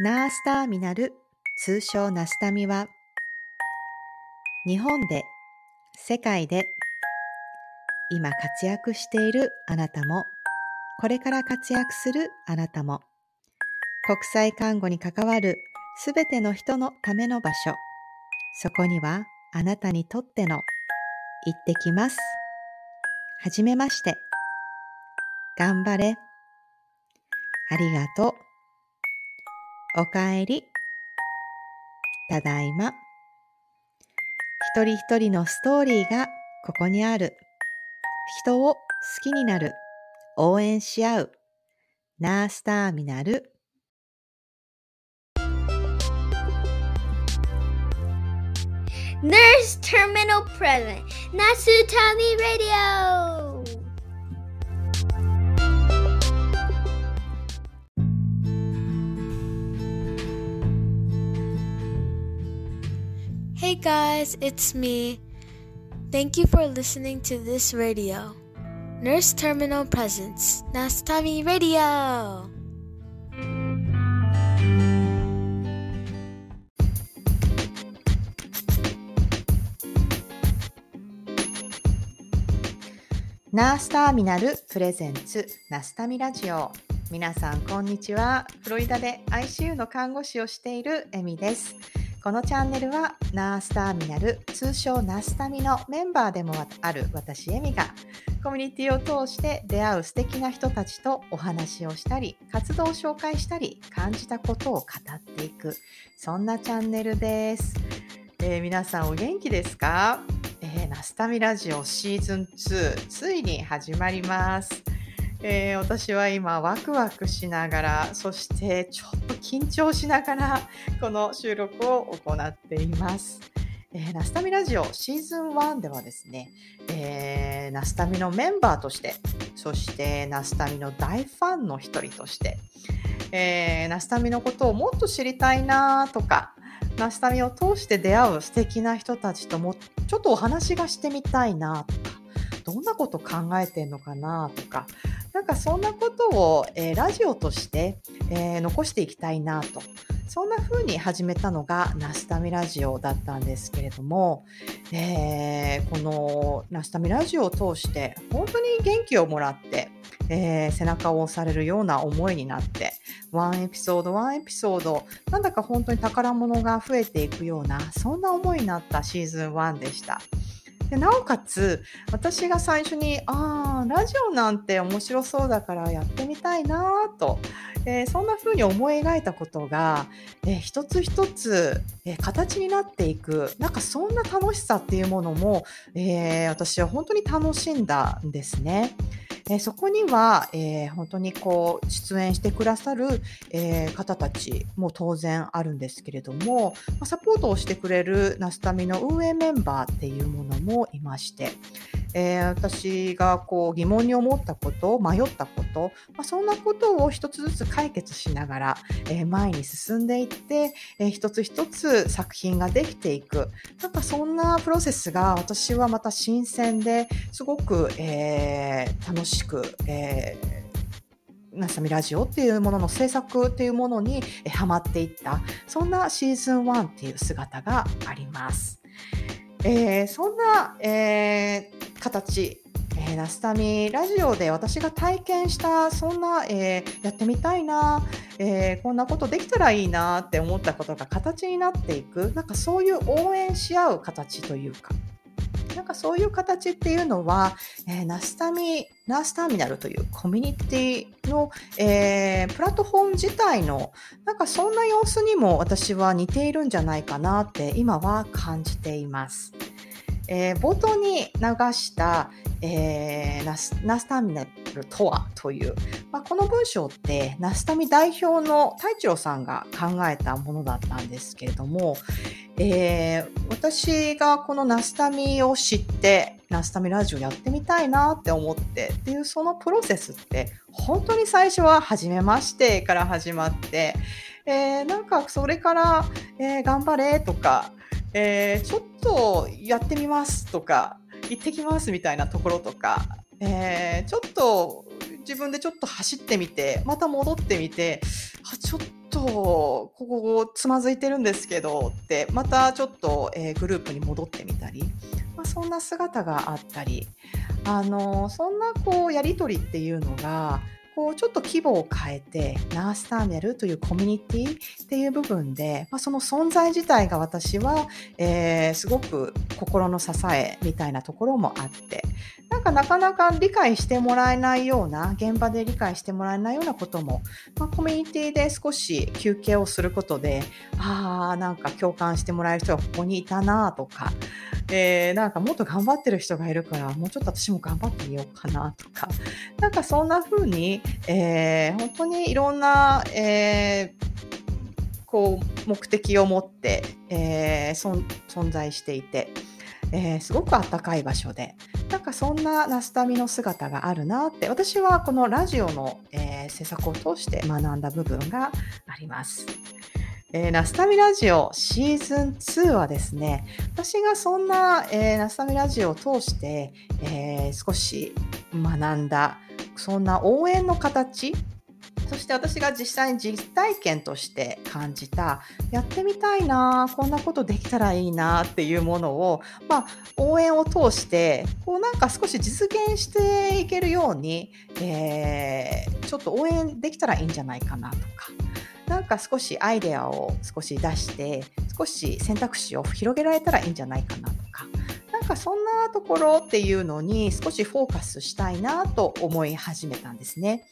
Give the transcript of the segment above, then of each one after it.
ナースターミナル、通称ナスタミは、日本で、世界で、今活躍しているあなたも、これから活躍するあなたも、国際看護に関わるすべての人のための場所、そこにはあなたにとっての行ってきます。はじめまして。頑張れ。ありがとう。おかえり。ただいま。一人一人のストーリーがここにある。人を好きになる。応援し合う。ナースターミナル。Nurse Terminal Present Nasutami Radio Hey guys, it's me. Thank you for listening to this radio. Nurse Terminal Presents Nastami Radio. ナースターミナルプレゼンツナスタミラジオ皆さんこんにちはフロリダで ICU の看護師をしているエミですこのチャンネルはナースターミナル通称ナスタミのメンバーでもある私エミがコミュニティを通して出会う素敵な人たちとお話をしたり活動を紹介したり感じたことを語っていくそんなチャンネルです、えー、皆さんお元気ですか、えー、ナスタミラジオシーズン2ついに始まります。えー、私は今ワクワクしながらそしてちょっと緊張しながらこの収録を行っています。えー、ナスタミラジオシーズン1ではですね、えー、ナスタミのメンバーとしてそしてナスタミの大ファンの一人として、えー、ナスタミのことをもっと知りたいなとかナスタミを通して出会う素敵な人たちともちょっとお話がしてみたいなとかどんなこと考えてんのかなとかなんかそんなことを、えー、ラジオとして、えー、残していきたいなと。そんな風に始めたのがナスタミラジオだったんですけれども、えー、このナスタミラジオを通して本当に元気をもらって、え、背中を押されるような思いになって、ワンエピソード、ワンエピソード、なんだか本当に宝物が増えていくような、そんな思いになったシーズン1でした。でなおかつ私が最初にああラジオなんて面白そうだからやってみたいなと、えー、そんな風に思い描いたことが、えー、一つ一つ、えー、形になっていくなんかそんな楽しさっていうものも、え私は本当に楽しんだんですね。えー、そこには、えー、本当にこう出演してくださる、えー、方たちも当然あるんですけれども、まサポートをしてくれるナスタミの運営メンバーっていうものもいまして、えー、私がこう疑問に思ったこと迷ったこと、まあ、そんなことを一つずつ解決しながら、えー、前に進んでいって、えー、一つ一つ作品ができていく。なんかそんなプロセスが私はまた新鮮ですごく、えー、楽しく、えーナサミラジオっていうものの制作っていうものにハマっていったそんなシーズン1っていう姿があります。えー、そんな、えー、形、えー、ラスタミラジオで私が体験したそんな、えー、やってみたいな、えー、こんなことできたらいいなって思ったことが形になっていくなんかそういう応援し合う形というかなんかそういう形っていうのは、えー、ナスタミ、ナースターミナルというコミュニティの、えー、プラットフォーム自体の、なんかそんな様子にも私は似ているんじゃないかなって今は感じています。えー、冒頭に流した、えー、ナスナスタミナルとはという、まあ、この文章ってナスタミ代表の太一郎さんが考えたものだったんですけれども、えー、私がこのナスタミを知ってナスタミラジオやってみたいなって思ってっていうそのプロセスって本当に最初は初めましてから始まって、えー、なんかそれから、えー、頑張れとかえー、ちょっとやってみますとか、行ってきますみたいなところとか、えー、ちょっと自分でちょっと走ってみて、また戻ってみて、あちょっとここつまずいてるんですけどってまたちょっと、えー、グループに戻ってみたり、まあ、そんな姿があったりあのそんなこうやり取りっていうのがこうちょっと規模を変えてナースターミナルというコミュニティっていう部分で、まあ、その存在自体が私は、えー、すごく心の支えみたいなところもあってなんかなかなか理解してもらえないような現場で理解してもらえないようなことも、まあ、コミュニティで少し休憩をすることでああなんか共感してもらえる人がここにいたなとかえー、なんかもっと頑張ってる人がいるからもうちょっと私も頑張ってみようかなとかなんかそんな風に、えー、本当にいろんな、えー、こう目的を持って、えー、存在していて、えー、すごくあったかい場所でなんかそんなナスタミの姿があるなって私はこのラジオの、えー、制作を通して学んだ部分があります。えー、ナスタミラジオシーズン2はですね、私がそんな、えー、ナスタミラジオを通して、えー、少し学んだ、そんな応援の形、そして私が実際に実体験として感じた、やってみたいな、こんなことできたらいいなっていうものを、まあ、応援を通して、こうなんか少し実現していけるように、えー、ちょっと応援できたらいいんじゃないかなとか、なんか少しアイデアを少し出して少し選択肢を広げられたらいいんじゃないかなとかなんかそんなところっていうのに少しフォーカスしたいなと思い始めたんですね。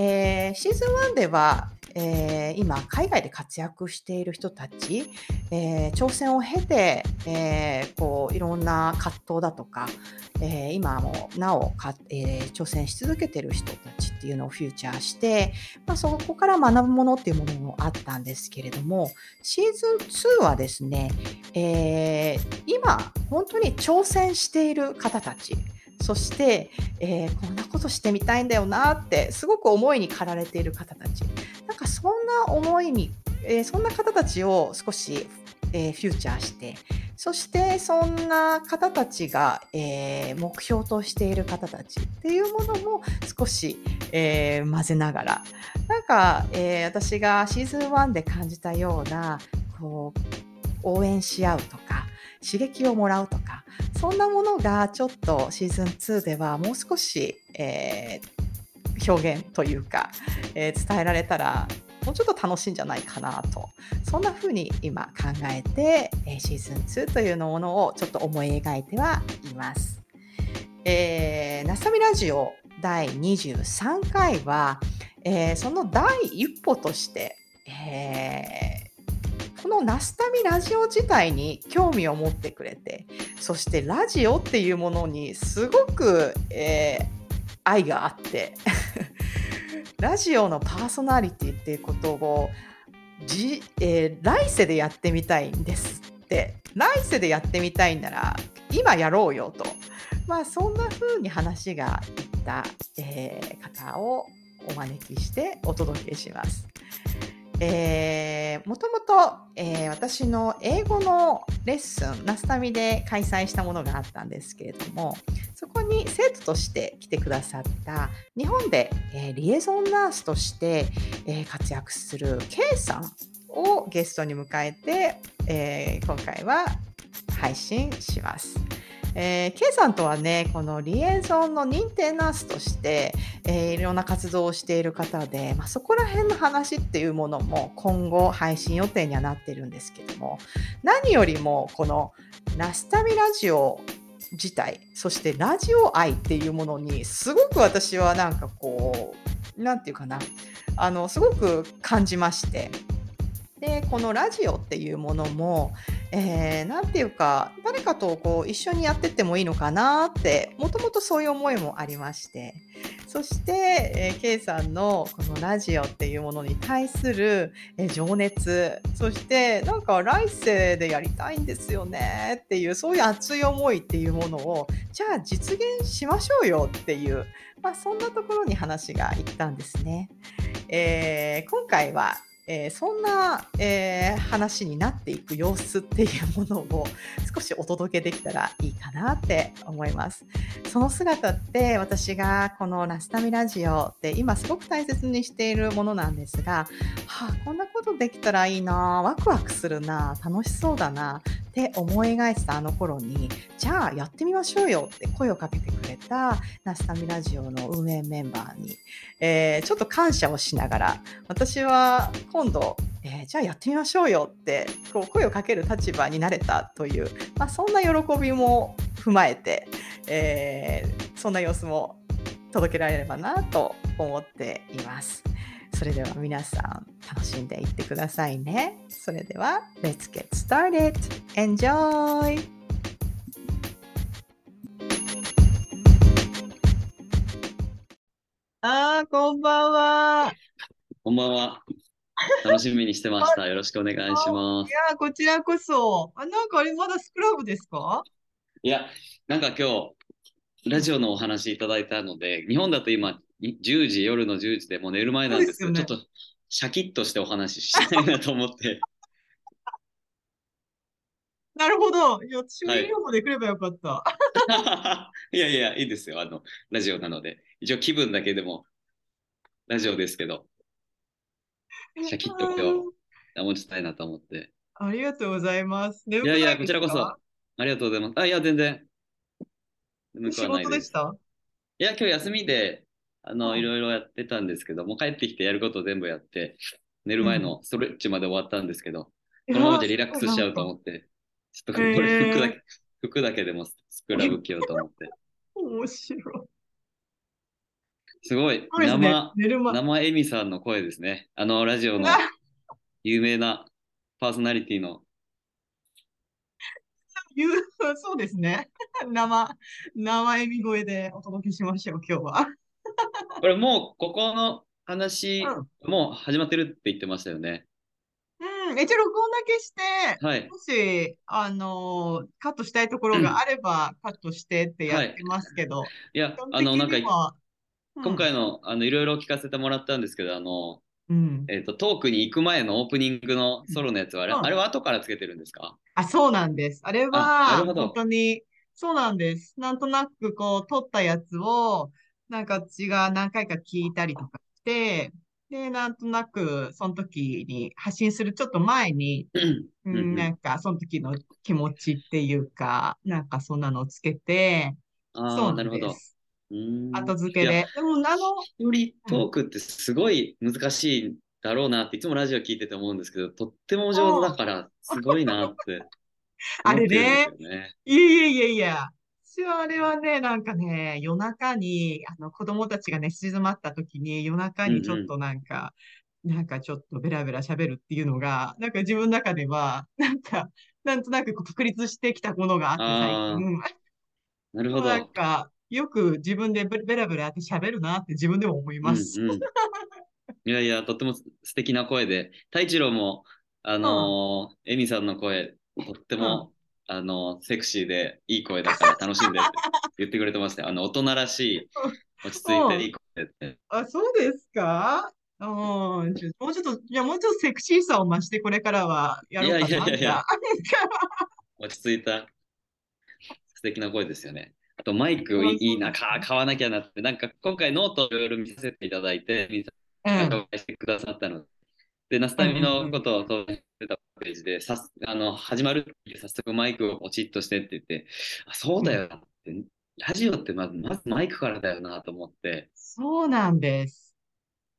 えー、シーズン1ではえー、今海外で活躍している人たち、えー、挑戦を経て、えー、こういろんな葛藤だとか、え今もなおか、え挑戦し続けている人たちっていうのをフューチャーして、まあ、そこから学ぶものっていうものもあったんですけれどもシーズン2はですね、え今本当に挑戦している方たちそして、えー、こんなことしてみたいんだよなってすごく思いに駆られている方たち。なんかそんな思いに、えー、そんな方たちを少し、えー、フューチャーしてそしてそんな方たちが、えー、目標としている方たちっていうものも少し、えー、混ぜながら。なんか、えー、私がシーズン1で感じたようなこう応援し合うとか刺激をもらうとかそんなものがちょっとシーズン2ではもう少し、えー、表現というか、えー、伝えられたらもうちょっと楽しいんじゃないかなとそんな風に今考えて、えー、シーズン2というものをちょっと思い描いてはいます。えー、ナサミラジオ第23回は、えー、その第一歩として、えーこのナスタミラジオ自体に興味を持ってくれてそしてラジオっていうものにすごく、えー、愛があって ラジオのパーソナリティっていうことをじ、えー、来世でやってみたいんですって来世でやってみたいなら今やろうよとまあそんな風に話がいった、えー、方をお招きしてお届けします。もともと、私の英語のレッスン、ナスタミで開催したものがあったんですけれども、そこに生徒として来てくださった日本で、えー、リエゾンナースとして、えー、活躍する K さんをゲストに迎えて、えー、今回は配信します。えー、K さんとはね、このリエゾンの認定ナースとして、えー、いろんな活動をしている方で、まあ、そこら辺の話っていうものも今後配信予定にはなってるんですけども、何よりもこのナスタミラジオ自体、そしてラジオ愛っていうものにすごく私はなんかこう、なんていうかな、あの、すごく感じまして、でこのラジオっていうものも何、えー、て言うか誰かとこう一緒にやってってもいいのかなってもともとそういう思いもありましてそして、えー、K さんのこのラジオっていうものに対する、えー、情熱そしてなんか来世でやりたいんですよねっていうそういう熱い思いっていうものをじゃあ実現しましょうよっていう、まあ、そんなところに話がいったんですね。えー、今回はえーそんな、えー話になっていく様子っていうものを少しお届けできたらいいかなって思います。その姿って私がこのラスタミラジオって今すごく大切にしているものなんですが、はあ、こんなことできたらいいな、ワクワクするな、楽しそうだな。って思い描いてたあの頃に、じゃあやってみましょうよって声をかけてくれたナスタミラジオの運営メンバーに、えーちょっと感謝をしながら、私は今度、えーじゃあやってみましょうよってこう声をかける立場になれたという、まあ、そんな喜びも踏まえて、えーそんな様子も届けられればなと思っています。それでは皆さん楽しんでいってくださいね。それでは Let's get started! Enjoy! あー、こんばんは。こんばんは。楽しみにしてました。よろしくお願いします。いやー、こちらこそ。あ、なんかあれ、まだスクラブですか？いや、なんか今日、ラジオのお話いただいたので、日本だと今、い10時、夜の10時でもう寝る前なんですけど、そうですよちょっとシャキッとしてお話ししたいなと思って、なるほど。いや、私もはいユニフォームで来ればよかった。いやいや、いいですよ。あの、ラジオなので。一応気分だけでも、ラジオですけど、シャキッと今日保ちたいなと思って。ありがとうございます。眠いやいや、こちらこそ、ありがとうございます。あ、いや、全然。眠く仕はないで。事ですした？いや、今日休みで、あの、うんいろいろやってたんですけど、もう帰ってきてやること全部やって、寝る前のストレッチまで終わったんですけど、このままじゃリラックスしちゃうと思って、ちょっとこれ服だけ、服だけでもスクラブ着ようと思って。面白い。すごい、ね生。生エミさんの声ですね。あの、ラジオの有名なパーソナリティの、そうですね。生、生笑み声でお届けしましょう、今日は。これもう、ここの話、うもう始まってるって言ってましたよね。うん、一応録音だけして、はい。もし、あのーカットしたいところがあれば、カットしてってやってますけど、いや基本、あの、なんか的に、は今回の、あの、いろいろ聞かせてもらったんですけど、あの、うん。えっと、トークに行く前のオープニングのソロのやつは、あれ、うんあれは後からつけてるんですか？あ、そうなんです。あれは、本当に、そうなんです。なんとなく、こう、撮ったやつを、なんか私が何回か聞いたりとかして、で、なんとなく、その時に発信するちょっと前に、うんなんか、その時の気持ちっていうか、なんかそんなのをつけて、ああ、そうなるほど。後付けで。でも、あの、一人トークってすごい難しいだろうなっていつもラジオ聞いてて思うんですけど、とってもお上手だからすごいなってあれ思ってねですよね。いやいやいやいや。私はあれはね、なんかね、夜中に、あの、子供たちが寝静まった時に、夜中にちょっとなんか、なんかちょっとベラベラ喋るっていうのが、なんか自分の中では、なんか、なんとなく確立してきたものがあって、最近。なるほど。なんか、よく自分でベベラベラって喋るなって自分でも思います。うんうん。いやいや、とっても素敵な声で、太一郎も、あのーエミさんの声、とっても、あのーセクシーでいい声だから楽しんでって言ってくれてましたよ。あの、大人らしい、落ち着いていい声で。あ、そうですか？うん、もうちょっと、いや、もうちょっとセクシーさを増して、これからはやろうかな。いやいやいやいや。落ち着いた。素敵な声ですよね。あとマイクいいな、か買わなきゃなって、なんか今回ノートをいろいろ見させていただいて、皆さんが紹介してくださったので、で、ナスタミのことを投稿してたページで、さすあの始まるって早速マイクをポチッとしてって言って、あ、そうだよなって、ラジオってまずまずマイクからだよなと思って、そうなんです。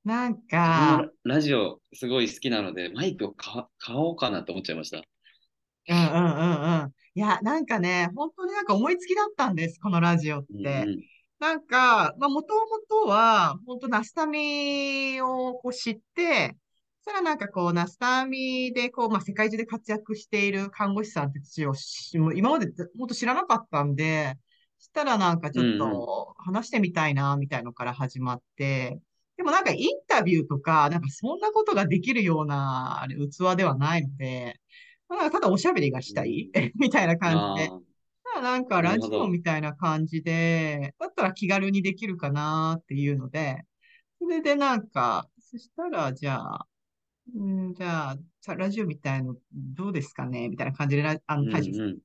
なん僕かも、ラジオすごい好きなので、マイクを買買おうかなと思っちゃいました。うんうんうんうん。いや、なんかね、本当になんか思いつきだったんです、このラジオっうんて。うんなんか、まあ、もともとは、本当ナスタミをこう知って、そしたらなんかこう、ナスタミでこう、まあ、世界中で活躍している看護師さんたちを今まで本当知らなかったんで、そしたらなんかちょっと話してみたいな、みたいのから始まって、でもなんかインタビューとか、なんかそんなことができるような器ではないので、まあなんかただおしゃべりがしたい みたいな感じで。なんかラジオみたいな感じで、だったら気軽にできるかなっていうので、それでなんか、そしたらじゃあ、うん、じゃあ、さラジオみたいのどうですかね？みたいな感じでラ、あの、うん対処して、うん。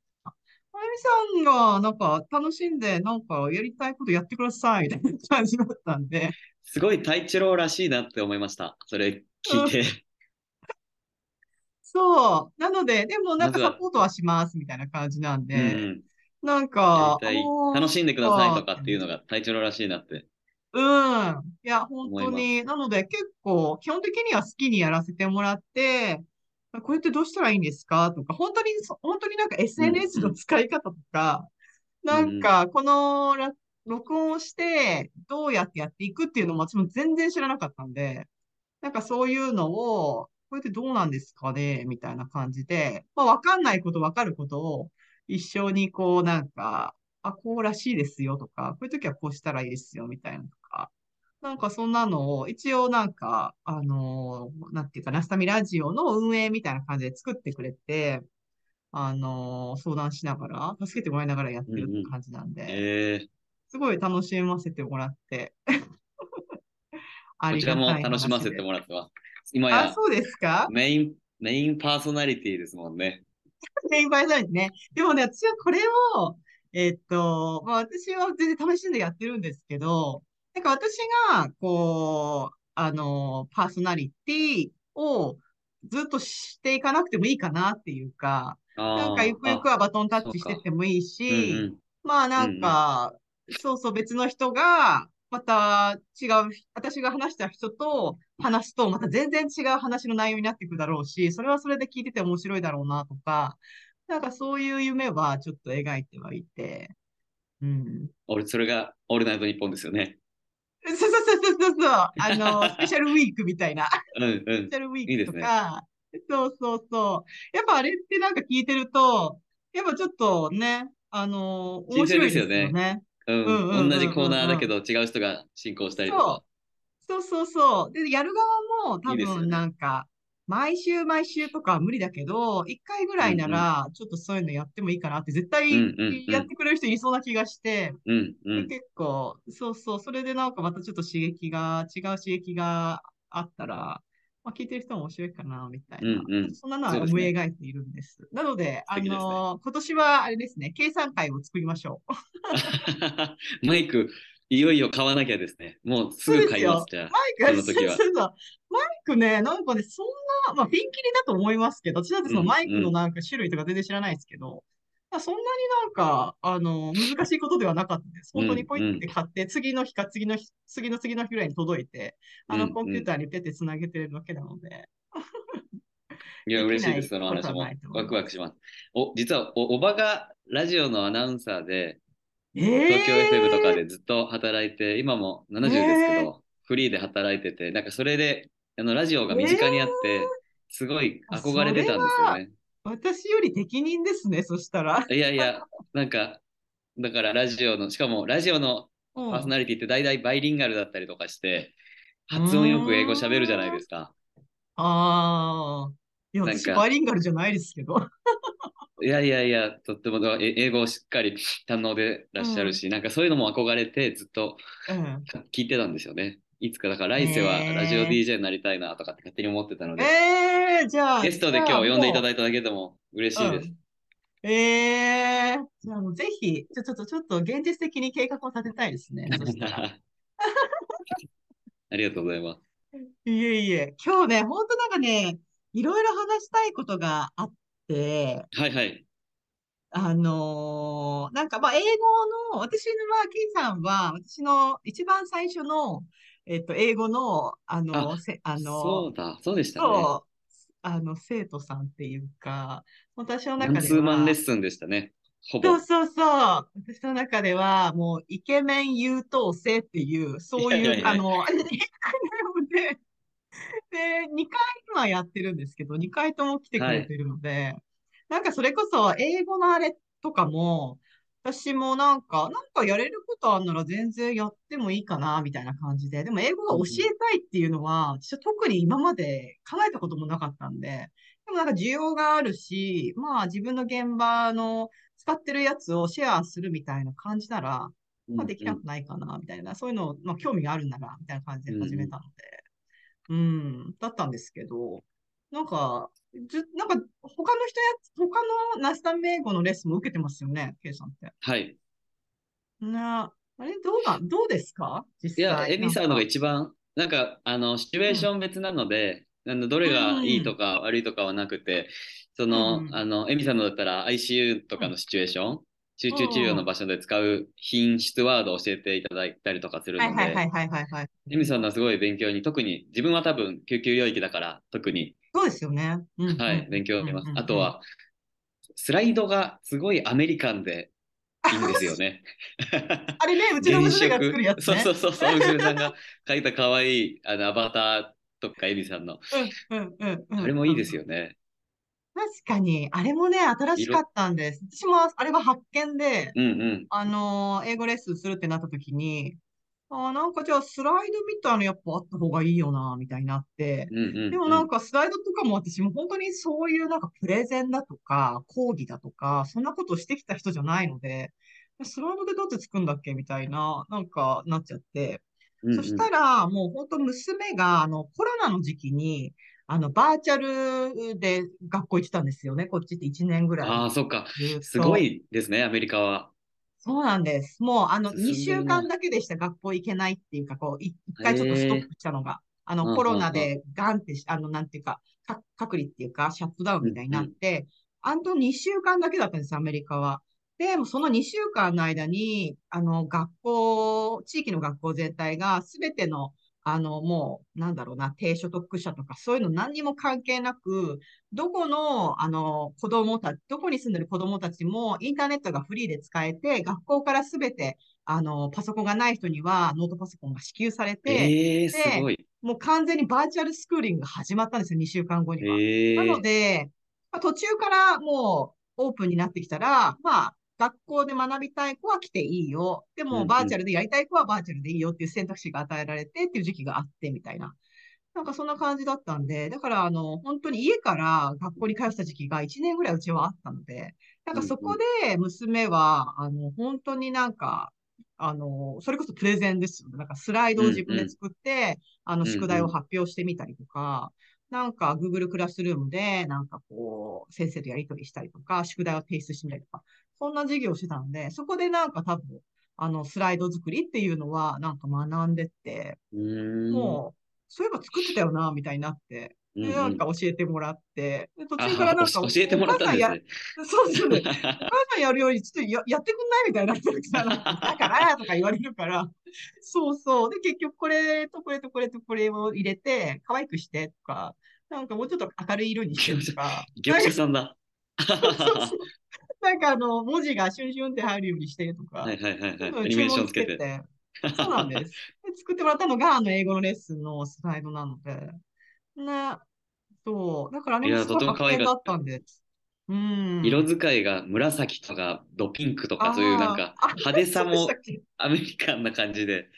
まゆみさんが、なんか、楽しんで、なんか、やりたいことやってください、みたいな感じだったんで、すごい太一郎らしいなって思いました。それ聞いて。そう。なので、でもなんかサポートはします、みたいな感じなんうんうで、ん。なんやか、楽しんでくださいとかっていうののが太一郎らしいなって。うん。いや、本当に、なので結構、基本的には好きにやらせてもらって、これってどうしたらいいんですかとか、本当に、そ本当になんか SNS の使い方とか、なんか、このら録音をして、どうやってやっていくっていうのも私も全然知らなかったんで、なんかそういうのを、これってどうなんですかね？みたいな感じで、まあわかんないことわかることを一緒にこうなんか、あ、こうらしいですよとか、こういう時はこうしたらいいですよみたいなとか、なんかそんなのを一応なんか、あのーなんていうか、ナスタミラジオの運営みたいな感じで作ってくれて、あのー相談しながら、助けてもらいながらやってるって感じなんで、えー、すごい楽しませてもらって、あ こちらも楽しませてもらってます。今あ、やそうですか？メイン、メインパーソナリティですもんね。メインバイザインね。でもね、私はこれを、えっと、まあ私は全然試しんでやってるんですけど、なんか私が、こう、あの、パーソナリティをずっとしていかなくてもいいかなっていうか、なんあかゆくゆくあ、はバトンタッチしてってもいいうんし、うん。まあなんか、そうそう別の人が、また違う、私が話した人と話すと、また全然違う話の内容になっていくだろうし、それはそれで聞いてて面白いだろうなとか、なんかそういう夢はちょっと描いてはいて、うん。俺、それがオールナイトニッポンですよね。そうそうそうそうそう、あの、スペシャルウィークみたいな、うんうんスペシ。ャルウィいいークとですねか、そうそうそう。やっぱあれってなんか聞いてると、やっぱちょっとね、あの、面白いですよね。うんうんうんうんうん同じコーナーだけど違う人が進行したりとか。そうそうそう。で、やる側も多分なんか、毎週毎週とかは無理だけど、一回ぐらいなら、ちょっとそういうのやってもいいかなって絶対やってくれる人いそうな気がして、うんうん。で結構、そうそう、それでなんかまたちょっと刺激が、違う刺激があったら、まあ、聞いてる人も面白いかな、みたいな。うんうんそんなのは思い描いているんです。なので、あ素敵ですねの今年はあれですね、計算会を作りましょう。マイク、いよいよ買わなきゃですね。もうすぐ買います、じゃあ。マイク、その時は。そうそうそうマイクね、なんかね、そんな、まあ、ピンキリだと思いますけど、私だってそのうんマイクのなんか種類とか全然知らないですけど、まあそんなになんか、あの、難しいことではなかったです。うん本当にポイって買って、次の日か次の日、次の次の日ぐらいに届いて、あの、うんコンピューターにペッてつなげてるだけなので、いや、嬉しいです、その話も。ワクワクします。お、実はお、おばがラジオのアナウンサーで、え東京え FM とかでずっと働いて、今も70ですけど、フリーで働いてて、なんかそれで、あの、ラジオが身近にあって、すごい憧れてたんですよね。私より適任ですね、そしたら。いやいや、なんか、だからラジオの、しかもラジオのうんパーソナリティって大体バイリンガルだったりとかして、発音よく英語喋るじゃないですか。ああ。いや、なんか私バイリンガルじゃないですけど。いやいやいや、とってもえ英語をしっかり堪能でらっしゃるし、なんかそういうのも憧れてずっとうん。聞いてたんですよね。いつかだから来世はラジオ DJ になりたいなとかって勝手に思ってたので、ええじゃあ。ゲストで今日呼んでいただいいただけでも嬉しいです。ええじゃあもうぜひ、ちょ、ちょっと、ちょっと現実的に計画を立てたいですね。ありがとうございます。いえいえ、今日ね、本当なんかね、いろいろ話したいことがあって、はいはい。あのーなんかまあ英語の、私は、ケイさんは、私の一番最初の、えっと、英語の、あの、あせ、あの、そうだ、そうでしたね。あの、生徒さんっていうか、私の中でツーマンレッは、スンでしたね。ほぼ。そうそうそう、私の中では、もう、イケメン優等生っていう、そういう、いやいやいやあの、ニックネームで、で、2回今やってるんですけど、2回とも来てくれてるので、なんかそれこそ、英語のあれとかも、私もなんか、なんかやれることあんなら全然やってもいいかな、みたいな感じで。でも英語が教えたいっていうのは、私は特に今まで考えたこともなかったんで、でもなんか需要があるし、まあ自分の現場の使ってるやつをシェアするみたいな感じなら、まあできなくないかな、みたいな、そういうの、まあ興味があるなら、みたいな感じで始めたので、うん、だったんですけど、なんか、ず、なんか、他の人や、他のナスタミ英語のレッスンも受けてますよね、ケイさんって。はい。な、あれ、どうな、どうですか？実いや、際。エミさんのが一番、なんか、あの、シチュエーション別なので、あのどれがいいとか悪いとかはなくて、その、うんうんあの、エミさんのだったら ICU とかのシチュエーション、集中治療の場所で使う品質ワードを教えていただいたりとかするので。エミさんのはすごい勉強に、特に自分は多分救急領域だから、特に、そうですよね。うんうんはい、勉強になりますあとは、スライドがすごいアメリカンでいいんですよね。あれね、うちの原娘が作るやつ色。ね。そうそうそうそう、娘さんが描いた可愛いあのアバターとかエミさんの。うんうんうんうん。あれもいいですよね。確かに、あれもね、新しかったんです。私もあれは発見で、うんうん。あのー英語レッスンするってなった時に、あーなんかじゃあスライドみたいなのやっぱあった方がいいよな、みたいになって。うんうんうん、でもなんかスライドとかも私も本当にそういうなんかプレゼンだとか講義だとか、そんなことしてきた人じゃないので、スライドでどうやって作るんだっけみたいな、なんかなっちゃって。うんうんそしたらもう本当娘があのコロナの時期に、あのバーチャルで学校行ってたんですよね。こっちって1年ぐらい。ああ、そっか。すごいですね、アメリカは。そうなんです。もう、あの、2進んでる週な間だけでした、学校行けないっていうか、こう、い一回ちょっとストップしたのが。あの、うんうんうんコロナでガンってし、あの、なんていうか、か隔離っていうか、シャットダウンみたいになって、あと2週間だけだったんです、アメリカは。で、もうその2週間の間に、あの、学校、地域の学校全体が、すべての、あの、もう、なんだろうな、低所得者とか、そういうの何にも関係なく、どこの、あの、子供たち、どこに住んでる子供たちも、インターネットがフリーで使えて、学校からすべて、あの、パソコンがない人には、ノートパソコンが支給されて、ええすごい。もう完全にバーチャルスクーリングが始まったんですよ、2週間後には。ええなので、まあ途中からもうオープンになってきたら、まあ、学校で学びたい子は来ていいよ。でも、バーチャルでやりたい子はバーチャルでいいよっていう選択肢が与えられてっていう時期があってみたいな。なんかそんな感じだったんで、だから、あの、本当に家から学校に通ってた時期が1年ぐらいうちはあったので、なんかそこで娘は、あの、本当になんか、あの、それこそプレゼンですよね。なんかスライドを自分で作って、あの、宿題を発表してみたりとか、なんか Google クラスルームで、なんかこう、先生とやり取りしたりとか、宿題を提出してみたりとか、そんな授業をしてたので、そこでなんか多分、あの、スライド作りっていうのは、なんか学んでって。もう、そういえば作ってたよな、みたいになって、で、なんか教えてもらって、で途あ中からなんか、教教えてもらったんですね。そうですね。お母さんやるより、ちょっとややってくんないみたいになってるから、だからとか言われるから、そうそう。で、結局これとこれとこれとこれを入れて、可愛くしてとか、なんかもうちょっと明るい色にしてとか、業者さんだ。そうそうなんかあの、文字がシュンシュンって入るようにしてとか、はいはいはいはい。アニメーションつけて。て。そうなんです。で作ってもらったのが、あの、英語のレッスンのスライドなので、ね。そう。だからあれいやもすごい発見だったんです。うん。色使いが紫とかドピンクとかそういうなんか派手さもアメリカンな感じで。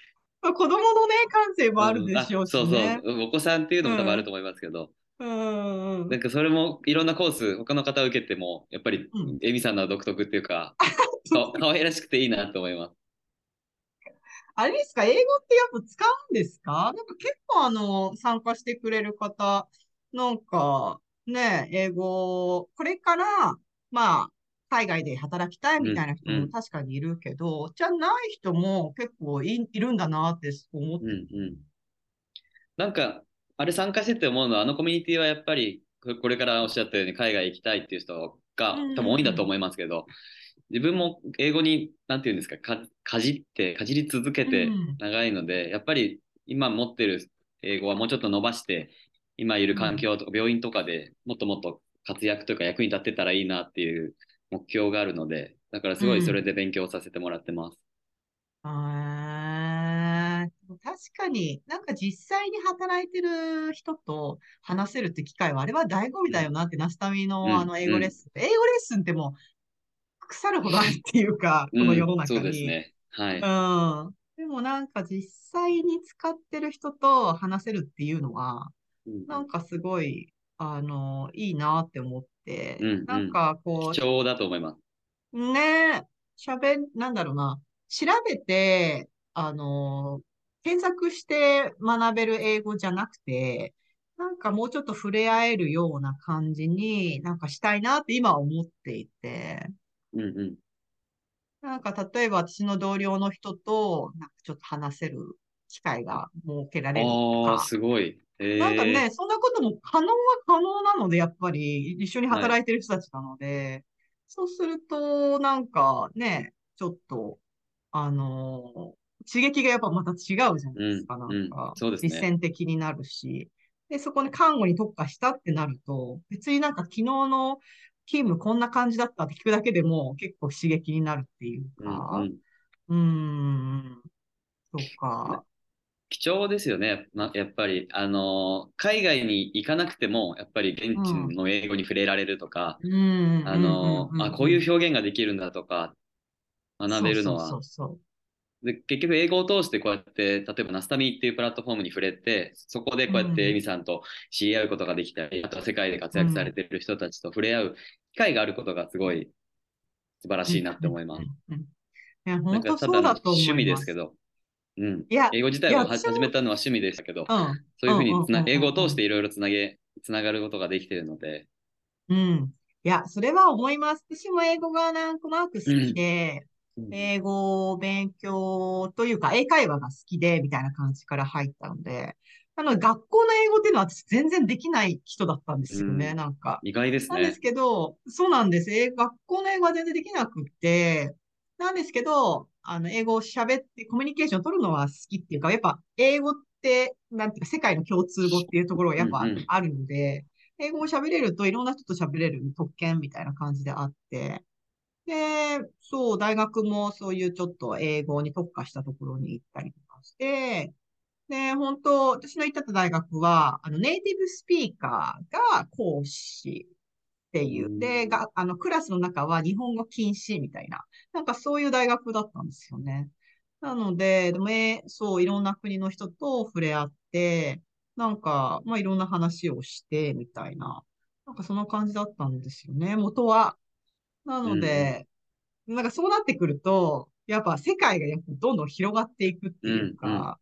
まあ子供のね、感性もあるでしょうしうんあそうね。そう。お子さんっていうのも多分あると思いますけど、うんうんなんかそれもいろんなコース、他の方受けても、やっぱりうんエミさんのは独特っていうか、か可愛らしくていいなと思います。あれですか？英語ってやっぱ使うんですか？なんか結構あの、参加してくれる方、なんかね、英語、これから、まあ、海外で働きたいみたいな人うんうんも確かにいるけど、じゃない人も結構い、いるんだなって思って。うんうん。なんか、あれ参加してて思うのは、あのコミュニティはやっぱり、ここれからおっしゃったように海外行きたいっていう人がうんうんうん。多分多いんだと思いますけど、自分も英語に、なんていうんですか、か、かじって、かじり続けてうん。長いので、やっぱり今持ってる英語はもうちょっと伸ばして、今いる環境とか病院とかでもっともっと活躍というか役に立ってたらいいなっていう目標があるので、だからすごいそれで勉強させてもらってます。あー確かに、なんか実際に働いてる人と話せるって機会は、あれは醍醐味だよなって、ナスタミうんのあの英語レッスン。英語レッスンってもう、腐るほどあるっていうか、この世のうん、中そうですに。ね。はい。うん。でもなんか実際に使ってる人と話せるっていうのは、うんなんかすごい、あの、いいなって思って、うんうんなんかこう、貴重だと思います。ねえ、喋ん、なんだろうな。調べて、あの、検索して学べる英語じゃなくて、なんかもうちょっと触れ合えるような感じになんかしたいなって今は思っていて、うんうん。なんか例えば私の同僚の人となんかちょっと話せる機会が設けられるとああ、か、すごい。えなんかえね、そんなことも可能は可能なので、やっぱり一緒に働いてる人たちなので、そうすると、なんかね、ちょっと、あのー刺激がやっぱまた違うじゃないですか、うんなんか、うんそうですね。実践的になるし、で、そこに看護に特化したってなると、別になんか昨日の勤務こんな感じだったって聞くだけでも結構刺激になるっていううんうか、ん。うーん、そうか、貴重ですよね。ま、やっぱり、あのー海外に行かなくても、やっぱり現地の英語に触れられるとか、うーん、あのーあ、こういう表現ができるんだとか、学べるのはで、結局英語を通してこうやって、例えばナスタミっていうプラットフォームに触れて、そこでこうやっうんてエミさんと知り合うことができたり、あとは世界で活躍されている人たちと触れ合う機会があることがすごい素晴らしいなって思います。うんうんうんいや、本当そうだと。趣味ですけど、うん。いや、英語自体を始めたのは趣味でしたけど、うん。そういうふうにつなうんうんうんうん英語を通していろいろつなげ、つながることができているので、うん。いや、それは思います。私も英語がなんとなく好きで、うん英語を勉強というか、英会話が好きで、みたいな感じから入ったので、なので、学校の英語っていうのは私全然できない人だったんですよね、うんなんか。意外ですねなんです。けど、そうなんです。英学校の英語は全然できなくって、なんですけど、あの、英語を喋ってコミュニケーションを取るのは好きっていうか、やっぱ英語って、なんていうか、世界の共通語っていうところがやっぱうんうんあるので、英語を喋れるといろんな人と喋れる特権みたいな感じであって、で、そう、大学もそういうちょっと英語に特化したところに行ったりとかして、で、本当、私の行ってた大学は、あの、ネイティブスピーカーが講師っていう。で、が、あの、クラスの中は日本語禁止みたいな。なんかそういう大学だったんですよね。なので、でも、えーそう、いろんな国の人と触れ合って、なんか、まあ、いろんな話をして、みたいな。なんかそんな感じだったんですよね、元は。なので、なんかそうなってくると、やっぱ世界がやっぱどんどん広がっていくっていうか、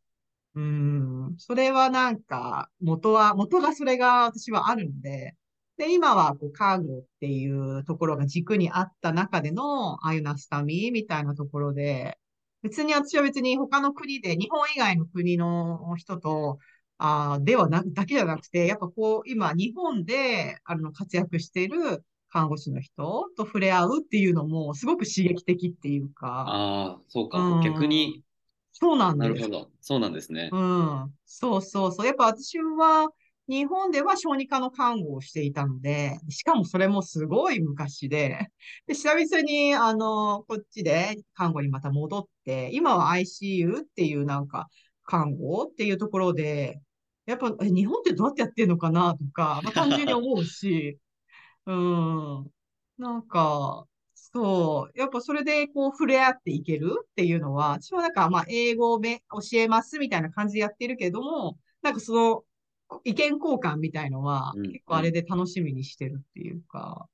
うーん、それはなんか、元は、元がそれが私はあるので、で、今はこう、カーゴっていうところが軸にあった中での、ああいうナスタミみたいなところで、別に私は別に他の国で、日本以外の国の人と、あーではな、だけじゃなくて、やっぱこう、今、日本で、あの、活躍している看護師の人と触れ合うっていうのも、すごく刺激的っていうか、ああ、そうか。うん逆にそうなんですなるほ。ど。そうなんですね。うん。そうそうそう。やっぱ私は、日本では小児科の看護をしていたので、しかもそれもすごい昔で、で、久々に、あの、こっちで看護にまた戻って、今は ICU っていうなんか、看護っていうところで、やっぱ、え、日本ってどうやってやってんのかなとか、まあ、単純に思うし、うん。なんか、そう。やっぱそれでこう触れ合っていけるっていうのは、私はなんかまあ英語をべ教えますみたいな感じでやってるけども、なんかその意見交換みたいのはうん結構あれで楽しみにしてるっていうか、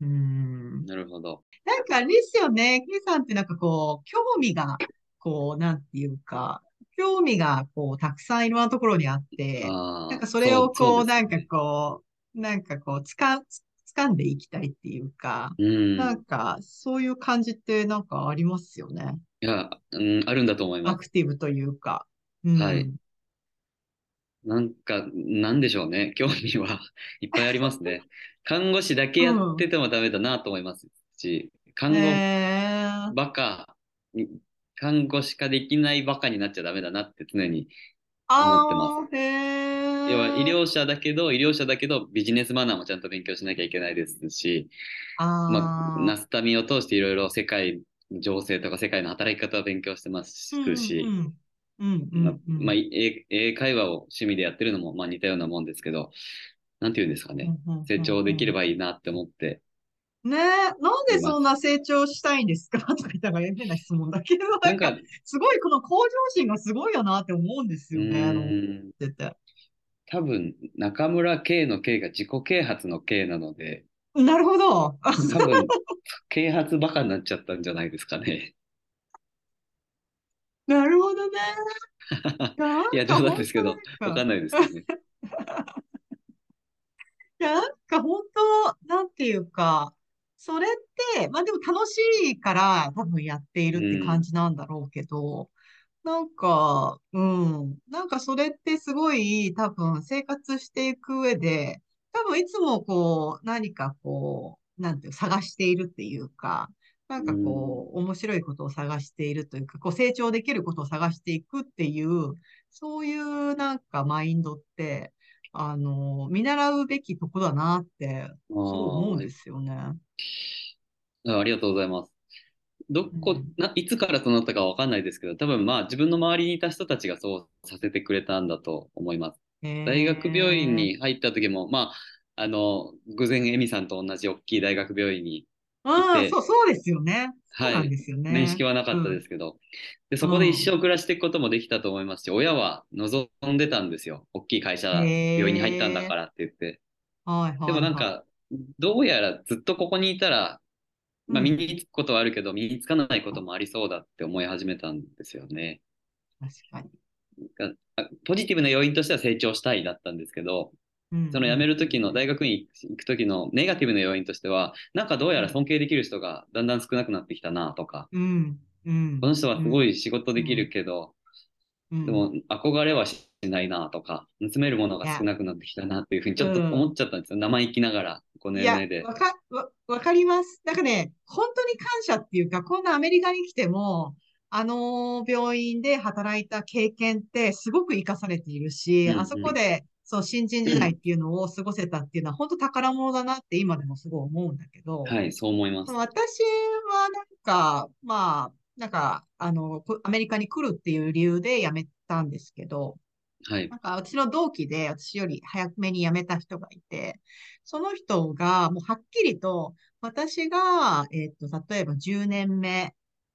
うん。なるほど。なんかあれですよね。ケイさんってなんかこう、興味が、こう、なんていうか、興味がこう、たくさんいろんなところにあって、ああ、なんかそれをこう、そうなんかこう、なんかこう、つか、つ掴んでいきたいっていうか、そうん。なんか、そういう感じってなんかありますよね。いや、うん、あるんだと思いアます。クティブというか。うん。はいなんか、なんでしょうね。興味はいっぱいありますね。看護師だけやっててもダメだなと思いますし、看護えー、バカに、看護師化できないバカになっちゃダメだなって常に。あ思ー、へー。要は医療者だけど、医療者だけどビジネスマナーもちゃんと勉強しなきゃいけないですし、まあ、ナスタミを通していろいろ世界の情勢とか世界の働き方を勉強してますし、うんうんうん。うんまあ英英会話を趣味でやってるのもまあ似たようなもんですけど、なんていうんですかね、成長できればいいなって思って、ねえ、なんでそんな成長したいんですか？とか言ったら変な質問だけど、ななんんかか、、すごいこの向上心がすごいよなって思うんですうよね、あの、ーん、出て。多分中村圭の圭が自己啓発の圭なので、なるほど。多分啓発バカになっちゃったんじゃないですかね。なるほどね。いや、冗談ですけど、わかんない。ですけどね。いや、なんか本当、なんていうか、それって、まあでも楽しいから多分やっているって感じなんだろうけど、なんか、うん。なんかそれってすごい多分生活していく上で、多分いつもこう何かこう、なんていう探しているっていうか、なんかこう面白いことを探しているというか、こう成長できることを探していくっていう、そういうなんかマインドって、あの、見習うべきとこだなって、そう思うんですよね。あありがとうございます。どこ、な、いつからそうなったかわかんないですけど、多分まあ自分の周りにいた人たちがそうさせてくれたんだと思います。大学病院に入った時も、まあ、あの、偶然エミさんと同じ大きい大学病院にああ、そう、そうですよね。そうなんですよね。面識はなかったですけど、で、そこで一生暮らしていくこともできたと思いますし、親は望んでたんですよ。大きい会社、病院に入ったんだからって言って。はいはい、でもなんか、どうやらずっとここにいたら、まあ、身につくことはあるけど、身につかないこともありそうだって思い始めたんですよね。確かに。ポジティブな要因としては成長したいだったんですけど、その辞める時の大学院行く時のネガティブな要因としては、なんかどうやら尊敬できる人がだんだん少なくなってきたなとか、うん。うん、この人はすごい仕事できるけど、でも憧れはしないなとか、盗めるものが少なくなってきたなっていうふうにちょっと思っちゃったんですよ。生意気ながら、この年齢で。わか、わかります。なんかね、本当に感謝っていうか、こんなアメリカに来ても、あの病院で働いた経験ってすごく活かされているし、うんうん、あそこでそう、新人時代っていうのを過ごせたっていうのは、本当宝物だなって今でもすごい思うんだけど。はい、そう思います。私はなんか、まあ、なんか、あの、アメリカに来るっていう理由で辞めたんですけど、はい。なんか、うちの同期で私より早めに辞めた人がいて、その人がもうはっきりと、私が、えっ、と、例えば10年目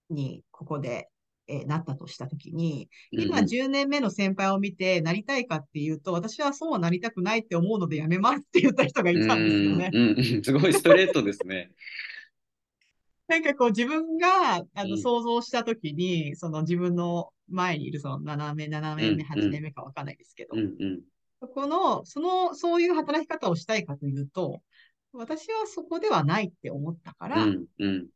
にここでえー、なったとしたときに、今10年目の先輩を見てなりたいかっていうと、私はそうはなりたくないって思うのでやめますって言った人がいたんですよね。うんうん、すごいストレートですね。なんかこう自分があの想像したときに、うん、その自分の前にいるその7年、7年目、8年目かわかんないですけど、うんうん、そこの、その、そういう働き方をしたいかというと、私はそこではないって思ったから、うんうん、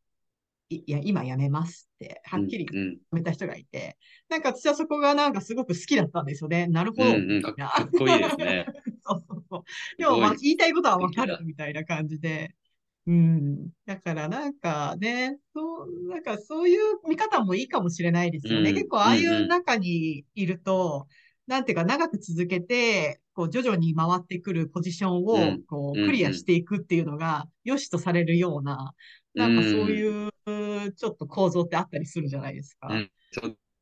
いや、今やめますって、はっきりやめた人がいて、うんうん、なんか私はそこがなんかすごく好きだったんですよね。なるほど。うんうん、かっこいいですね。そうそうそう。でも、まあ、言いたいことはわかるみたいな感じで。うん。だからなんかね、そう、なんかそういう見方もいいかもしれないですよね。うん、結構ああいう中にいると、なんていうか長く続けて、こう徐々に回ってくるポジションをこうクリアしていくっていうのが良しとされるような、なんかそういうちょっと構造ってあったりするじゃないですか。うん。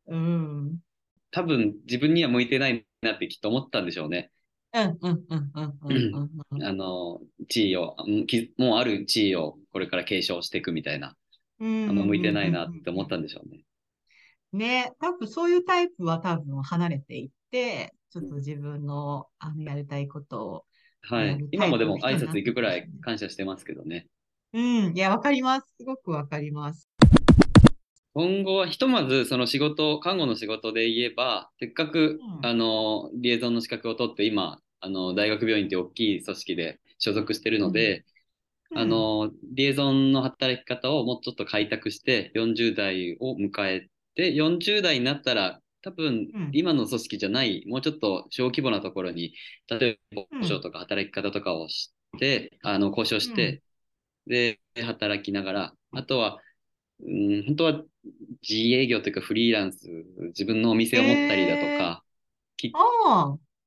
うん、多分自分には向いてないなってきっと思ったんでしょうね。うんうんうんうんうん。あの、地位を、もうある地位をこれから継承していくみたいな。あんま向いてないなって思ったんでしょうね。ね、多分そういうタイプは多分離れていって、ちょっと自分のあのやりたいことを。はい。今もでも挨拶行くくらい感謝してますけどね。うん。いや、わかります。すごくわかります。今後はひとまずその仕事、看護の仕事で言えば、せっかく、うん、あの、リエゾンの資格を取って今、あの、大学病院って大きい組織で所属してるので、うん、あの、リエゾンの働き方をもうちょっと開拓して、40代を迎えて、40代になったら、多分、今の組織じゃない、もうちょっと小規模なところに、例えば、交渉とか働き方とかをして、あの、交渉して、で、働きながら、あとは、うん、本当は自営業というかフリーランス、自分のお店を持ったりだとか、キッ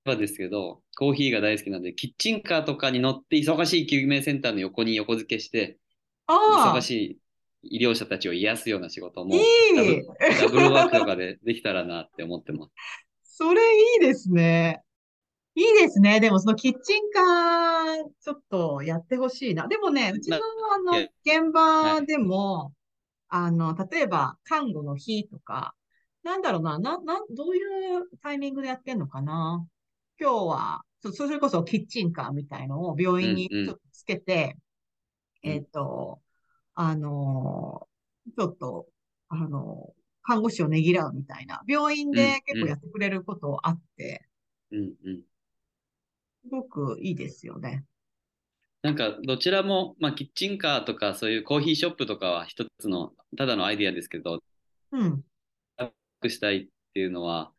はですけど、コーヒーが大好きなんで、キッチンカーとかに乗って忙しい救命センターの横に横付けして、忙しい医療者たちを癒すような仕事も、いいダブルワークとかで できたらなって思ってます。それいいですね。いいですね。でもそのキッチンカー、ちょっとやってほしいな。でもね、うちのあの、現場でも、あの、例えば、看護の日とか、なんだろうな、な、な、どういうタイミングでやってんのかな。今日は、そそれこそキッチンカーみたいのを病院にちょっとつけて、うん。うん、えっ、と、あの、ちょっと、あの、看護師をねぎらうみたいな、病院で結構やってくれることあって、うんうん。すごくいいですよね。なんかどちらも、まあ、キッチンカーとかそういうコーヒーショップとかは一つのただのアイディアですけど、うん。したいっていうのは、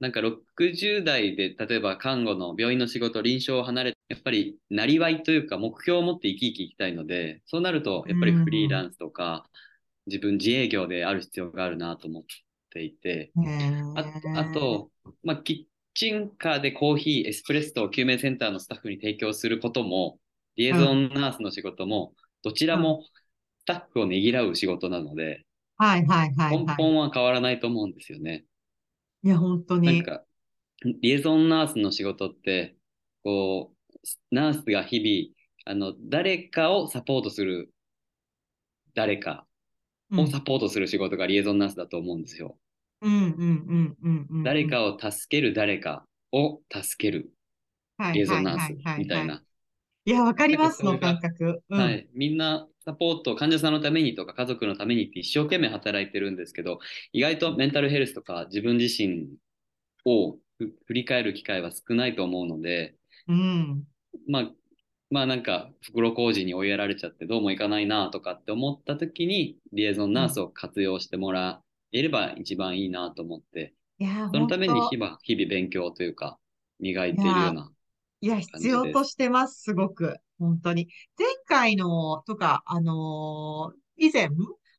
なんか60代で例えば看護の病院の仕事、臨床を離れて、やっぱりなりわいというか目標を持って生き生き生きたいので、そうなるとやっぱりフリーランスとか自分自営業である必要があるなと思っていて、あと、あと、まあ、キッチンカーでコーヒー、エスプレッソを救命センターのスタッフに提供することも、リエゾンナースの仕事も、どちらもスタッフをねぎらう仕事なので、はいはいはい、はい。根本は変わらないと思うんですよね。いや、本当に。なんか、リエゾンナースの仕事って、こう、ナースが日々、あの、誰かをサポートする、誰かをサポートする仕事がリエゾンナースだと思うんですよ。うんうんうんうんうん。誰かを助ける誰かを助けるリエゾンナースみたいな。いや、わかります、それが感覚。うんはい。みんなサポート、患者さんのためにとか家族のためにって一生懸命働いてるんですけど、意外とメンタルヘルスとか自分自身をふ振り返る機会は少ないと思うので、うん。まあ、まあなんか袋小路に追いやられちゃってどうもいかないなとかって思った時にリエゾンナースを活用してもらえれば一番いいなと思って、いや、そのために日々日々勉強というか磨いているような。いや、必要としてます、すごく。本当に。前回の、とか、あのー以前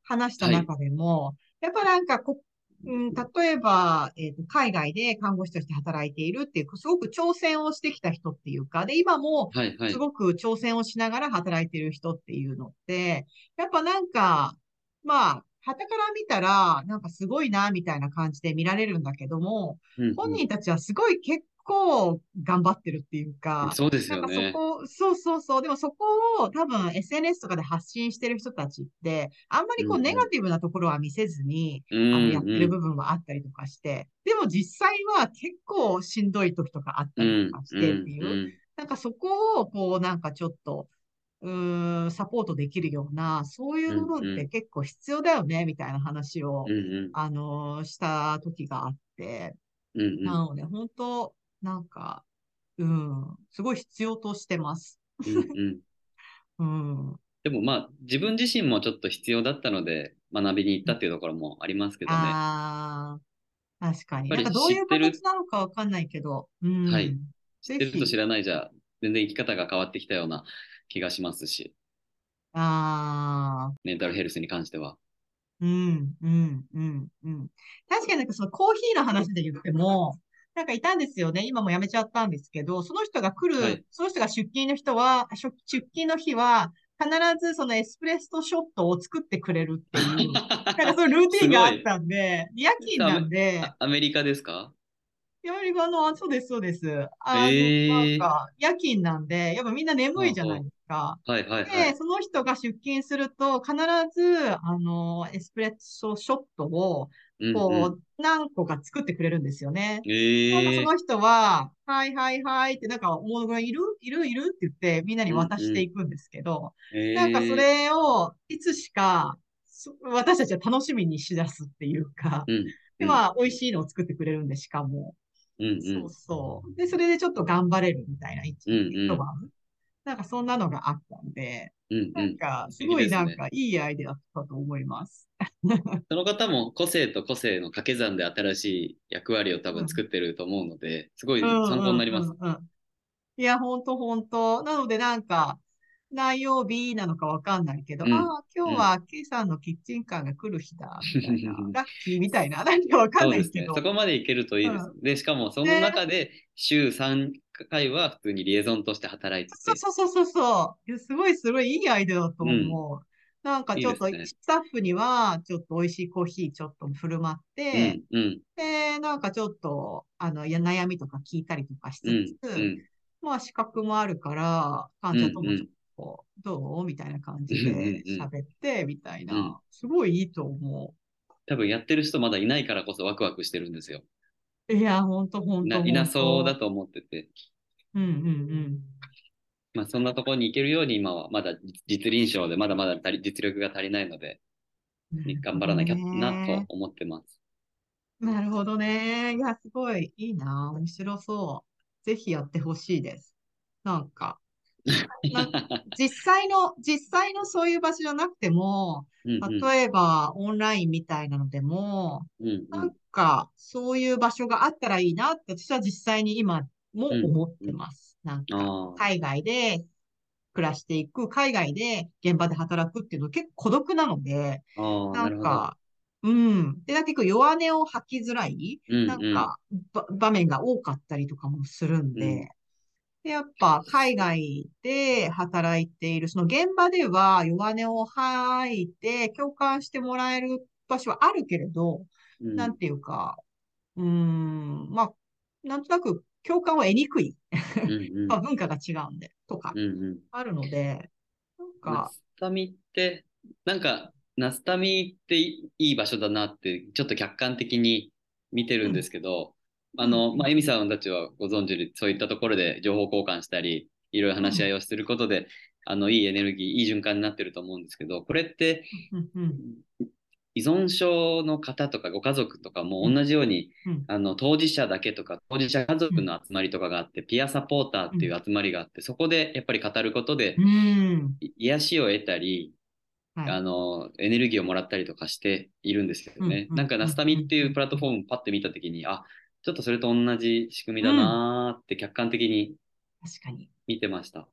話した中でも、やっぱなんかこ、うん、例えば、えっと、海外で看護師として働いているっていう、すごく挑戦をしてきた人っていうか、で、今も、はいはいす。ごく挑戦をしながら働いている人っていうのって、やっぱなんか、まあ、傍から見たら、なんかすごいな、みたいな感じで見られるんだけども、うんうん本人たちはすごい結構頑張ってるっていうか、そうですなんかそよね。こ、そうそうそう。でもそこを多分 SNS とかで発信してる人たちって、あんまりこうんううんネガティブなところは見せずに、うあの、んやってる部分はあったりとかして、でも実際は結構しんどい時とかあったうんりとかしてっていう、うんなんかそこをこうなんかちょっと、うサポートできるような、そういう部分うんうんって結構必要だよね、みたいな話をうん、うんあのーした時があって、うんうんなので本当、なんか、うん、すごい必要としてます。うんうん うん。でもまあ自分自身もちょっと必要だったので学びに行ったっていうところもありますけどね。ああ、確かに。なんかどういう形なのかわかんないけど、うん。はい知ぜってると知ひ、らないじゃ全然生き方が変わってきたような気がしますし、ああ、メンタルヘルスに関しては。うん、うん、うん、うん。確かになんかそのコーヒーの話で言っても、なんかいたんですよね。今も辞めちゃったんですけど、その人が来る、はいその人が出勤の人は、出出勤の日は、必ずそのエスプレッソショットを作ってくれるっていう、なんかそういうルーティンがあったんで、夜勤なんで、あアメリカですか？アメリカの、あそうです、そうです。あの、えーなんか、夜勤なんで、やっぱみんな眠いじゃないですか。はいはいはで、い。その人が出勤すると、必ず、あの、エスプレッソショットを、うんうんこう、何個か作ってくれるんですよね。えーなんかその人は、はいはいはいって、なんか、もういる？いる？いる？って言って、みんなに渡していくんですけど、えーなんかそれを、いつしか、そ私たちは楽しみにしだすっていうか、うんで、まあ、美味しいのを作ってくれるんで、しかも。うんうんそうそう。で、それでちょっと頑張れるみたいな一うんうん一晩。なんかそんなのがあったんで、うんうん。なんか、すごいなんかいいアイデアだったと思います。その方も個性と個性の掛け算で新しい役割を多分作ってると思うので、すごい参考になります。うんうんうんうんいや、ほんとほんと。なのでなんか、何曜日なのかわかんないけど、うんああ、今日は K さんのキッチンカーが来る日だ、みたいな。ラッキーみたいな。何かわか。んないけど。そこまでいけるといいです。で、しかもその中で週3回は普通にリエゾンとして働いててそう、そうそうそうそう。いやすごいすごいいいアイデアだと思う。なんかちょっとスタッフにはちょっと美味しいコーヒーちょっと振る舞って、うんうんで、なんかちょっと、あの、悩みとか聞いたりとかしうんつつ、うんまあ資格もあるから、患者ともうんうんちょっと、どう？みたいな感じうんうんでうん喋って、みたいうんな。すごいいいと思多分やってる人まだいないからこそワクワクしてるんですよ。う。いや、ほんとほんとないなそうだと。と思ってて。うんうんまあそんなところに行けるように今はまだ実臨床でまだまだ実力が足りないので、うん。頑張らなきゃなとね思ってます。なるほどね。いや、すごいいいな。面白そう。ぜひやってほしいです。なんか、な 実際の、実際のそういう場所じゃなくても、うんうん例えばオンラインみたいなのでも、うんなんか、そういう場所があったらいいなって、私は実際に今も思ってます。なんか、ああ、海外で暮らしていく、海外で現場で働くっていうのは結構孤独なので、ああ、な。んか、うん。で、結構弱音を吐きづらい、うんなんか、ば場面が多かったりとかもするんで、うんでやっぱ海外で働いている、その現場では弱音を吐いて共感してもらえる場所はあるけれど、うん、なんていうか、うーん、まあ、なんとなく共感を得にくい、うんうん。まあ、文化が違うんで、とか、うんうん。あるので、なんナか、スタミって、なんか、ナスタミっていい場所だなって、ちょっと客観的に見てるんですけど、あの、まあ、エミさんたちはご存知で、そういったところで情報交換したり、いろいろ話し合いをすることで、あの、いいエネルギー、いい循環になってると思うんですけど、これって、依存症の方とかご家族とかも同じように、うん。あの当事者だけとか当事者家族の集まりとかがあって、ピアサポーターっていう集まりがあって、そこでやっぱり語ることで、癒しを得たり、はい。あのエネルギーをもらったりとかしているんですよね。うんうんなんかナスタミっていうプラットフォームパッて見たときに、あちょっとそれと同じ仕組みだなーって客観的に確かに。見てました。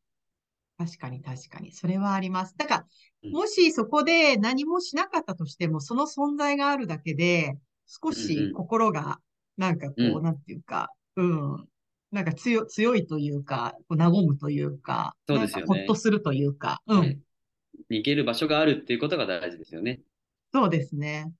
確かに確かに。それはあります。だから、うんもしそこで何もしなかったとしても、その存在があるだけで、少しん心が、なんかこう、うんなんていうか、うん、なんか強、強いというか、こう和むというか、そうですよねほっとするというか、うん、はい逃げる場所があるっていうことが大事ですよね。そうですね。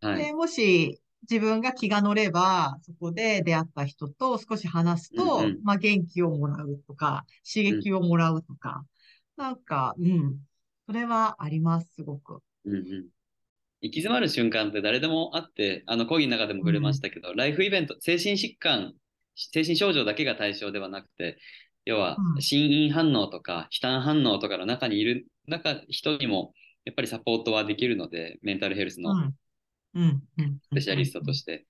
はい。で、もし自分が気が乗れば、そこで出会った人と少し話すと、うんうんまあ元気をもらうとか、刺激をもらうとか、なんか、うん、それはあります、すごく。うんうん行き詰まる瞬間って誰でもあって、あの講義の中でも触れましたけど、ライフイベント、精神疾患、精神症状だけが対象ではなくて、要はうん心因反応とか、悲嘆反応とかの中にいる中、人にもやっぱりサポートはできるので、メンタルヘルスのうん。うん。うん。スペシャリストとして。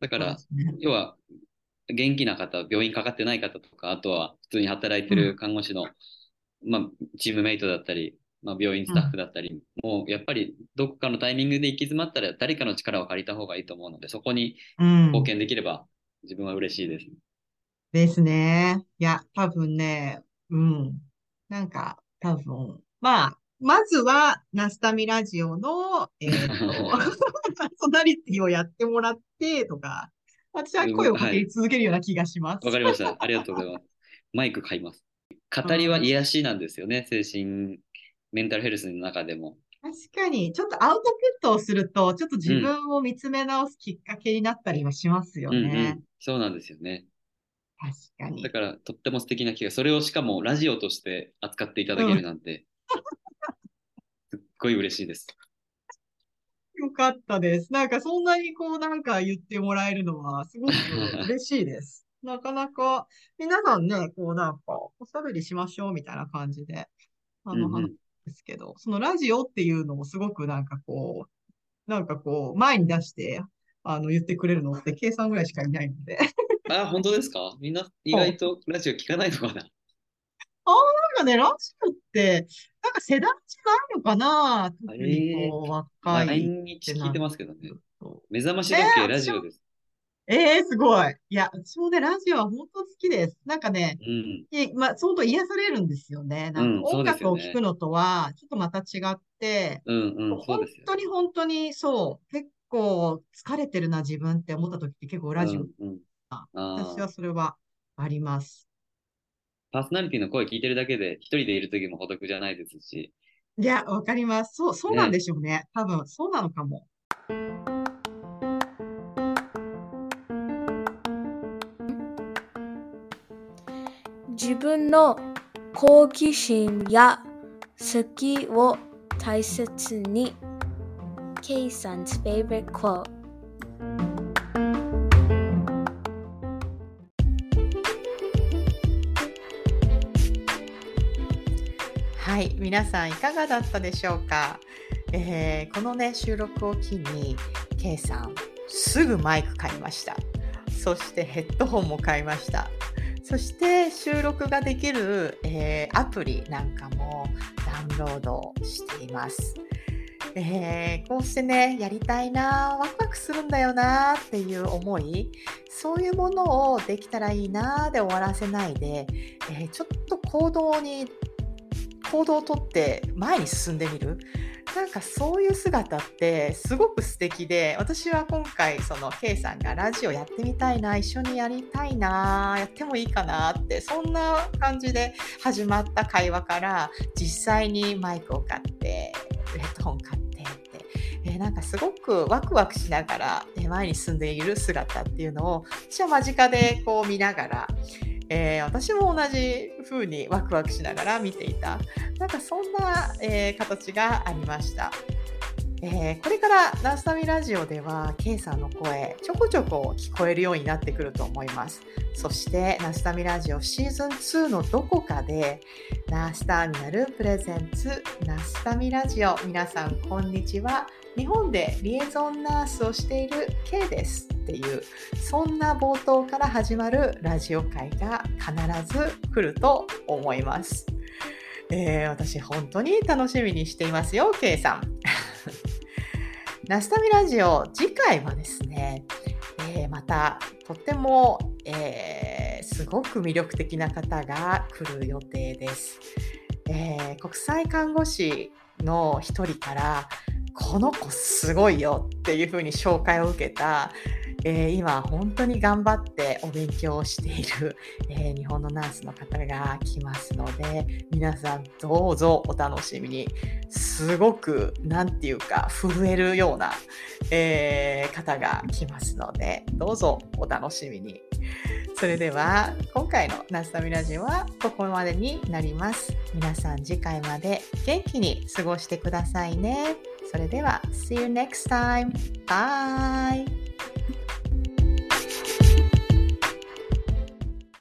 だから、ね要は元気な方、病院かかってない方とか、あとは普通に働いてる看護師の、まあ、チームメイトだったり、まあ、病院スタッフだったり、もうやっぱりどこかのタイミングで行き詰まったら誰かの力を借りた方がいいと思うので、そこにうん。貢献できれば自分は嬉しいです。ですね。いや、多分ね、うん。なんか、多分、まあ、まずは、ナスタミラジオの、えっと、パーソナリティをやってもらって、とか、私は声をかけ続けるような気がします。わかりました。ありがとうございます。マイク買います。語りは癒しなんですよね、精神、メンタルヘルスの中でも。確かに、ちょっとアウトプットをすると、ちょっと自分を見つめ直すきっかけになったりはしますようんうねん。、そうなんですよね。確かにだ。から、とっても素敵な気が、それをしかもラジオとして扱っていただけるなんて、ごい嬉しいです。よかったです。なんかそんなにこうなんか言ってもらえるのはすごく嬉しいです。なかなか皆さんね、こうなんかおしゃべりしましょうみたいな感じで、あのうんうん話ですけど、そのラジオっていうのをすごくなんかこう、なんかこう前に出して、あの言ってくれるのって計算ぐらいしかいないので。あ、本当ですか？みんな意外とラジオ聞かないのかな？なんかね、ラジオって、なんか世代じゃないのかな特にこう若い毎日聞いてますけどね。と。目覚まし時計えーラジオです。ええすごい。いや、私もね、ラジオは本当好きです。なんかね、うん。いまあ、相当癒されるんですよね。なんうんか音楽を聴くのとは、ちょっとまた違って、うんうん、そう本。当に本当にそう、結構疲れてるな、自分って思った時って結構ラジオ、うんうん、あ私はーそれはあります。パーソナリティの声聞いてるだけで、一人でいる時も孤独じゃないですし。いや、わかります。そう、そうなんでしょうね。多分、そうなのかも。自分の好奇心や好きを大切に K さん 's favorite quote 皆さんいかがだったでしょうか、えーこのね収録を機に K さんすぐマイク買いました。そしてヘッドホンも買いました。そして収録ができる、えー、アプリなんかもダウンロードしています。えー、こうしてね、やりたいな、ワクワクするんだよなっていう思い、そういうものをできたらいいなで終わらせないで、えー、ちょっと行動に、行動をとって前に進んでみる。なんかそういう姿ってすごく素敵で私は今回その K さんがラジオやってみたいな一緒にやりたいなやってもいいかなってそんな感じで始まった会話から実際にマイクを買ってヘッドホン買ってって、え、なんかすごくワクワクしながら前に進んでいる姿っていうのを私は間近でこう見ながらえー、私も同じ風にワクワクしながら見ていた。なんかそんな、えー、形がありました。えー、これからナスタミラジオでは K さんの声ちょこちょこ聞こえるようになってくると思います。そしてナスタミラジオシーズン2のどこかでナースターミナルプレゼンツナースタミラジオ皆さんこんにちは。日本でリエゾンナースをしている K ですっていうそんな冒頭から始まるラジオ会が必ず来ると思います。えー、私本当に楽しみにしていますよ K さん。ナスタミラジオ次回はですね、えー、またとっても、えー、すごく魅力的な方が来る予定です。え国際看護師の一人からこの子すごいよっていうふうに紹介を受けた、えー、今本当に頑張ってお勉強をしている、えー、日本のナースの方が来ますので皆さんどうぞお楽しみにすごく何て言うか震えるような、えー、方が来ますのでどうぞお楽しみに。それでは今回のナスタミラジオはここまでになります。皆さん次回まで元気に過ごしてくださいね。それでは See you next time! Bye!